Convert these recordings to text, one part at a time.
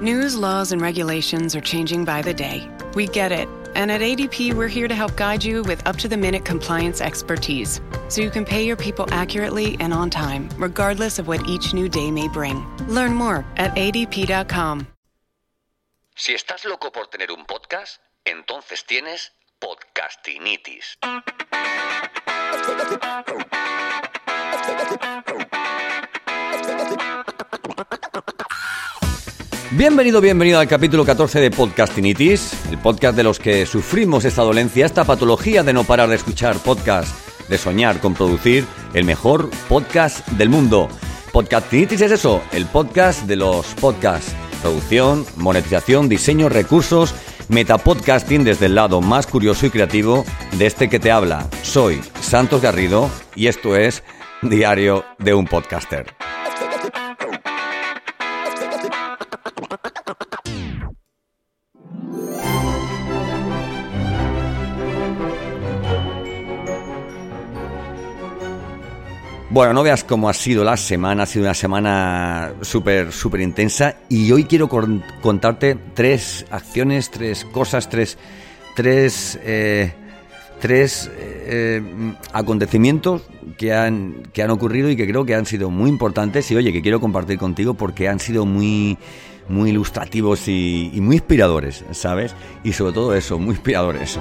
News, laws, and regulations are changing by the day. We get it. And at ADP, we're here to help guide you with up to the minute compliance expertise so you can pay your people accurately and on time, regardless of what each new day may bring. Learn more at adp.com. Si estás loco por tener un podcast, entonces tienes podcastinitis. Bienvenido, bienvenido al capítulo 14 de Podcastinitis, el podcast de los que sufrimos esta dolencia, esta patología de no parar de escuchar podcast, de soñar con producir el mejor podcast del mundo. Podcastinitis es eso, el podcast de los podcasts. Producción, monetización, diseño, recursos, metapodcasting desde el lado más curioso y creativo de este que te habla. Soy Santos Garrido y esto es Diario de un Podcaster. Bueno, no veas cómo ha sido la semana, ha sido una semana súper, súper intensa y hoy quiero contarte tres acciones, tres cosas, tres, tres, eh, tres eh, acontecimientos que han, que han ocurrido y que creo que han sido muy importantes y oye, que quiero compartir contigo porque han sido muy, muy ilustrativos y, y muy inspiradores, ¿sabes? Y sobre todo eso, muy inspiradores.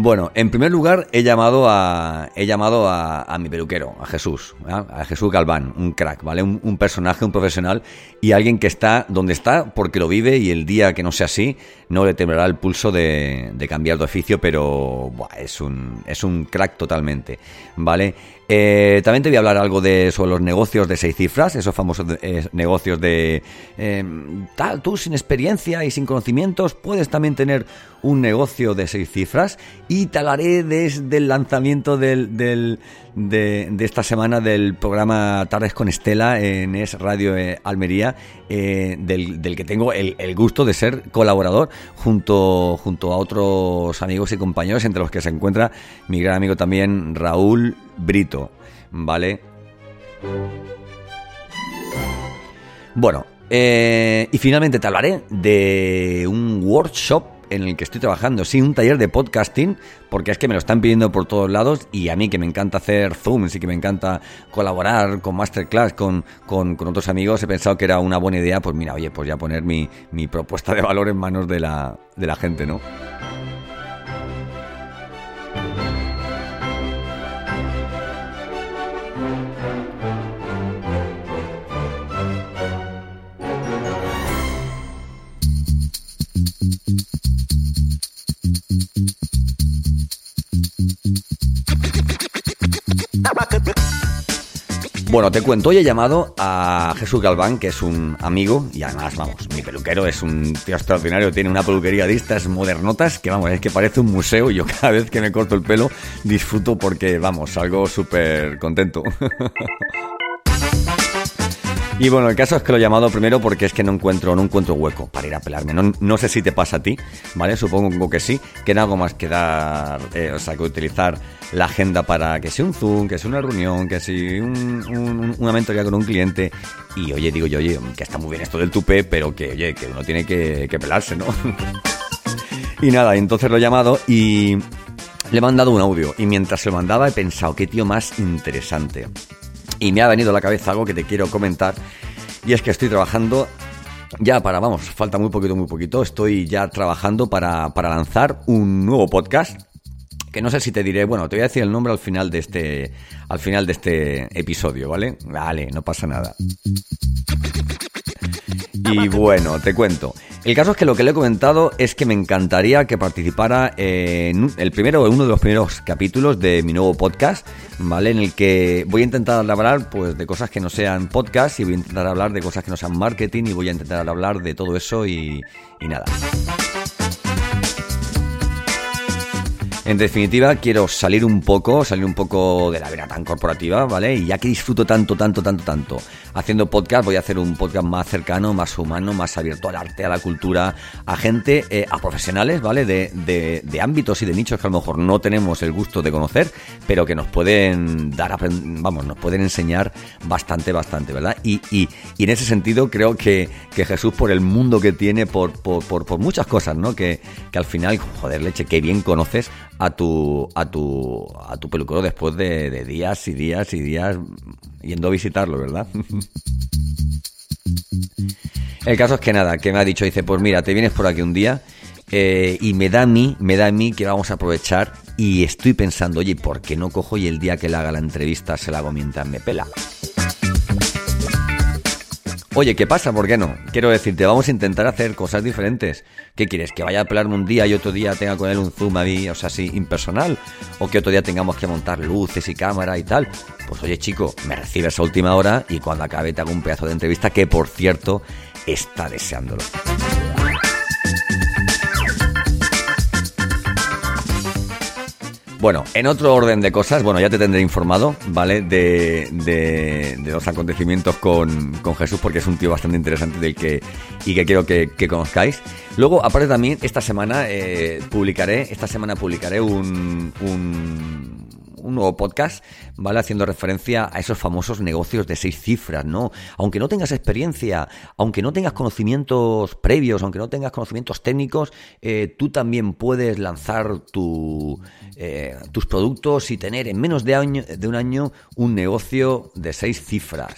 Bueno, en primer lugar he llamado a he llamado a, mi peluquero, a Jesús, a Jesús Galván, un crack, ¿vale? Un, personaje, un profesional y alguien que está donde está porque lo vive y el día que no sea así no le temblará el pulso de, cambiar de oficio, pero es un es un crack totalmente, ¿vale? Eh, también te voy a hablar algo de sobre los negocios de seis cifras, esos famosos eh, negocios de eh, tal, tú sin experiencia y sin conocimientos puedes también tener un negocio de seis cifras. Y te hablaré desde el lanzamiento del, del de, esta semana del programa Tardes con Estela en Es Radio Almería, del, del, que tengo el, el, gusto de ser colaborador junto, junto a otros amigos y compañeros, entre los que se encuentra mi gran amigo también Raúl Brito, ¿vale? Bueno, eh, y finalmente te hablaré de un workshop en el que estoy trabajando, sí, un taller de podcasting, porque es que me lo están pidiendo por todos lados y a mí que me encanta hacer Zooms y que me encanta colaborar con Masterclass, con, con, con, otros amigos, he pensado que era una buena idea, pues mira, oye, pues ya poner mi, mi propuesta de valor en manos de la, de la gente, ¿no? Bueno, te cuento, hoy he llamado a Jesús Galván, que es un amigo, y además, vamos, mi peluquero es un tío extraordinario, tiene una peluquería de estas modernotas, que vamos, es que parece un museo, y yo cada vez que me corto el pelo disfruto porque, vamos, salgo súper contento. Y bueno, el caso es que lo he llamado primero porque es que no encuentro, no encuentro hueco para ir a pelarme. No, no sé si te pasa a ti, ¿vale? Supongo que sí, que no hago más que dar, eh, o sea, que utilizar la agenda para que sea un Zoom, que sea una reunión, que sea un, una mentoría con un cliente. Y oye, digo yo, oye, que está muy bien esto del tupe, pero que, oye, que uno tiene que, que pelarse, ¿no? y nada, entonces lo he llamado y le he mandado un audio. Y mientras se lo mandaba he pensado, qué tío más interesante y me ha venido a la cabeza algo que te quiero comentar y es que estoy trabajando ya para, vamos, falta muy poquito, muy poquito, estoy ya trabajando para, para lanzar un nuevo podcast que no sé si te diré, bueno, te voy a decir el nombre al final de este al final de este episodio, ¿vale? Vale, no pasa nada. Y bueno, te cuento. El caso es que lo que le he comentado es que me encantaría que participara en el primero uno de los primeros capítulos de mi nuevo podcast, ¿vale? En el que voy a intentar hablar pues de cosas que no sean podcast y voy a intentar hablar de cosas que no sean marketing y voy a intentar hablar de todo eso y nada. En definitiva, quiero salir un poco, salir un poco de la vida tan corporativa, ¿vale? Y ya que disfruto tanto, tanto, tanto, tanto haciendo podcast, voy a hacer un podcast más cercano, más humano, más abierto al arte, a la cultura, a gente, eh, a profesionales, ¿vale? De, de, ámbitos y de nichos que a lo mejor no tenemos el gusto de conocer, pero que nos pueden dar, vamos, nos pueden enseñar bastante, bastante, ¿verdad? Y, y, y en ese sentido creo que, que, Jesús, por el mundo que tiene, por, por, por, por muchas cosas, ¿no? Que, que al final, joder, leche, que bien conoces a tu, a tu, a tu peluquero después de, días y días y días yendo a visitarlo, ¿verdad? El caso es que nada, que me ha dicho, dice, pues mira, te vienes por aquí un día eh, y me da a mí, me da a mí que vamos a aprovechar y estoy pensando, oye, ¿por qué no cojo y el día que le haga la entrevista se la hago mientras me pela? Oye, ¿qué pasa? ¿Por qué no? Quiero decirte, vamos a intentar hacer cosas diferentes. ¿Qué quieres? ¿Que vaya a pelarme un día y otro día tenga con él un zoom a mí, o sea, así, impersonal? ¿O que otro día tengamos que montar luces y cámara y tal? Pues oye, chico, me recibes a última hora y cuando acabe te hago un pedazo de entrevista que, por cierto, está deseándolo. Bueno, en otro orden de cosas, bueno, ya te tendré informado, ¿vale? De, de, los acontecimientos con, con, Jesús, porque es un tío bastante interesante del que, y que quiero que, que conozcáis. Luego, aparte también, esta semana eh, publicaré, esta semana publicaré un, un un nuevo podcast, ¿vale? Haciendo referencia a esos famosos negocios de seis cifras, ¿no? Aunque no tengas experiencia, aunque no tengas conocimientos previos, aunque no tengas conocimientos técnicos, eh, tú también puedes lanzar tu, eh, tus productos y tener en menos de, año, de un año un negocio de seis cifras.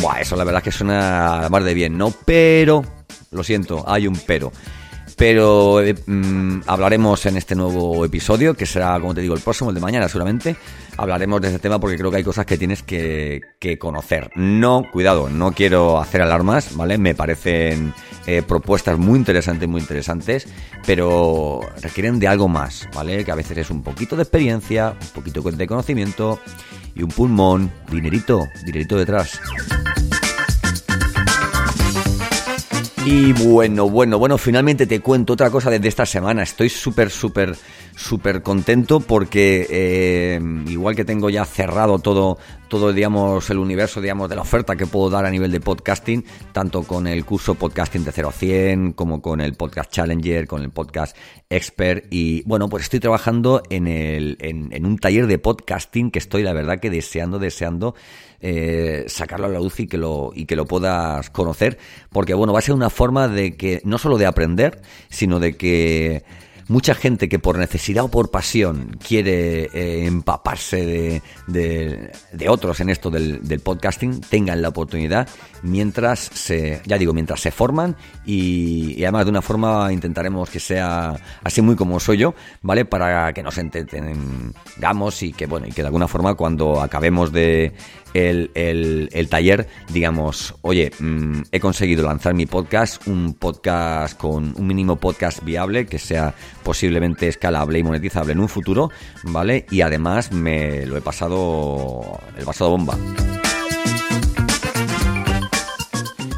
Buah, eso la verdad es que suena más de bien, ¿no? Pero, lo siento, hay un pero pero eh, mm, hablaremos en este nuevo episodio, que será, como te digo, el próximo, el de mañana seguramente. Hablaremos de ese tema porque creo que hay cosas que tienes que, conocer. No, cuidado, no quiero hacer alarmas, ¿vale? Me parecen eh, propuestas muy interesantes, muy interesantes, pero requieren de algo más, ¿vale? Que a veces es un poquito de experiencia, un poquito de conocimiento y un pulmón, dinerito, dinerito detrás. Y bueno, bueno, bueno, finalmente te cuento otra cosa desde esta semana. Estoy súper, súper, súper contento porque eh, igual que tengo ya cerrado todo, todo, digamos, el universo, digamos, de la oferta que puedo dar a nivel de podcasting, tanto con el curso Podcasting de 0 a 100, como con el Podcast Challenger, con el Podcast Expert. Y bueno, pues estoy trabajando en, el, en, en un taller de podcasting que estoy, la verdad, que deseando, deseando eh, sacarlo a la luz y que lo y que lo puedas conocer porque bueno va a ser una forma de que no solo de aprender sino de que mucha gente que por necesidad o por pasión quiere eh, empaparse de, de, otros en esto del, podcasting tengan la oportunidad mientras se, ya digo, mientras se forman y, además de una forma intentaremos que sea así muy como soy yo, ¿vale? Para que nos entretengamos y que, bueno, y que de alguna forma cuando acabemos de el, el, taller, digamos, oye, mm, he conseguido lanzar mi podcast, un podcast con un mínimo podcast viable que sea posiblemente escalable y monetizable en un futuro, ¿vale? Y además me lo he pasado, el pasado bomba.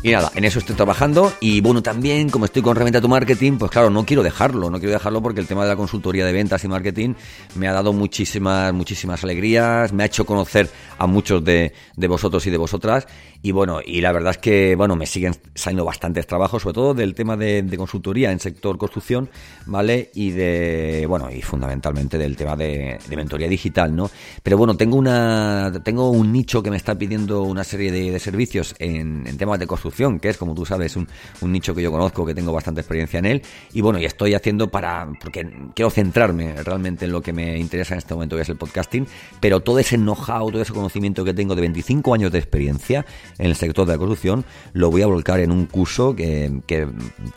Y nada, en eso estoy trabajando y bueno, también como estoy con Reventa tu Marketing, pues claro, no quiero dejarlo, no quiero dejarlo porque el tema de la consultoría de ventas y marketing me ha dado muchísimas, muchísimas alegrías, me ha hecho conocer a muchos de, de vosotros y de vosotras y bueno, y la verdad es que, bueno, me siguen saliendo bastantes trabajos, sobre todo del tema de, consultoría en sector construcción, ¿vale? Y de, bueno, y fundamentalmente del tema de, mentoría digital, ¿no? Pero bueno, tengo una, tengo un nicho que me está pidiendo una serie de, servicios en, en temas de construcción que es, como tú sabes, un, nicho que yo conozco, que tengo bastante experiencia en él. Y bueno, y estoy haciendo para, porque quiero centrarme realmente en lo que me interesa en este momento, que es el podcasting, pero todo ese know-how, todo ese conocimiento que tengo de 25 años de experiencia en el sector de la construcción, lo voy a volcar en un curso que, que,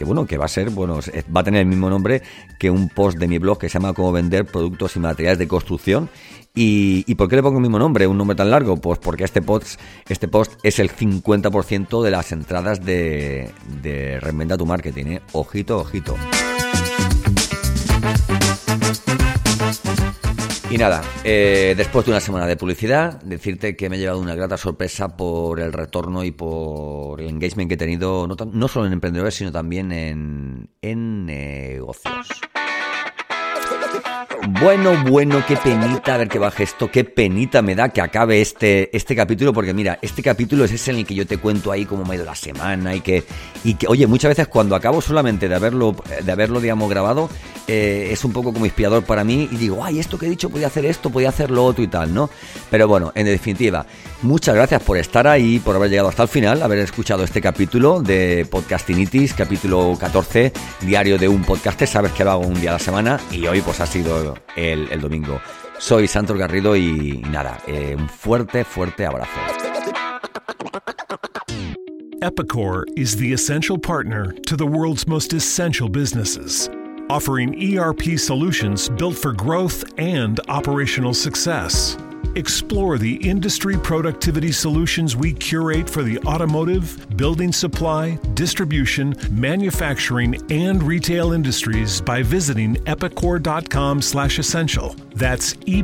bueno, que va a ser, bueno, va a tener el mismo nombre que un post de mi blog que se llama Cómo vender productos y materiales de construcción ¿Y, por qué le pongo el mismo nombre, un nombre tan largo? Pues porque este post, este post es el 50% de las entradas de, de Reinventa tu Marketing. ¿eh? Ojito, ojito. Y nada, eh, después de una semana de publicidad, decirte que me he llevado una grata sorpresa por el retorno y por el engagement que he tenido, no, no solo en emprendedores, sino también en, en negocios. Bueno, bueno, qué penita, a ver que baje esto, qué penita me da que acabe este, este capítulo, porque mira, este capítulo es ese en el que yo te cuento ahí cómo me ha ido la semana y que, y que oye, muchas veces cuando acabo solamente de haberlo, de haberlo digamos, grabado, eh, es un poco como inspirador para mí y digo, ay, esto que he dicho, podía hacer esto, podía hacer lo otro y tal, ¿no? Pero bueno, en definitiva, muchas gracias por estar ahí, por haber llegado hasta el final, haber escuchado este capítulo de Podcastinitis, capítulo 14, diario de un podcaster, sabes que lo hago un día a la semana y hoy pues ha sido el, el domingo. Soy Santos Garrido y, nada, eh, un fuerte, fuerte abrazo. Epicor is the essential partner to the world's most essential businesses, offering ERP solutions built for growth and operational success. Explore the industry productivity solutions we curate for the automotive, building supply, distribution, manufacturing, and retail industries by visiting epicor.com/essential. That's e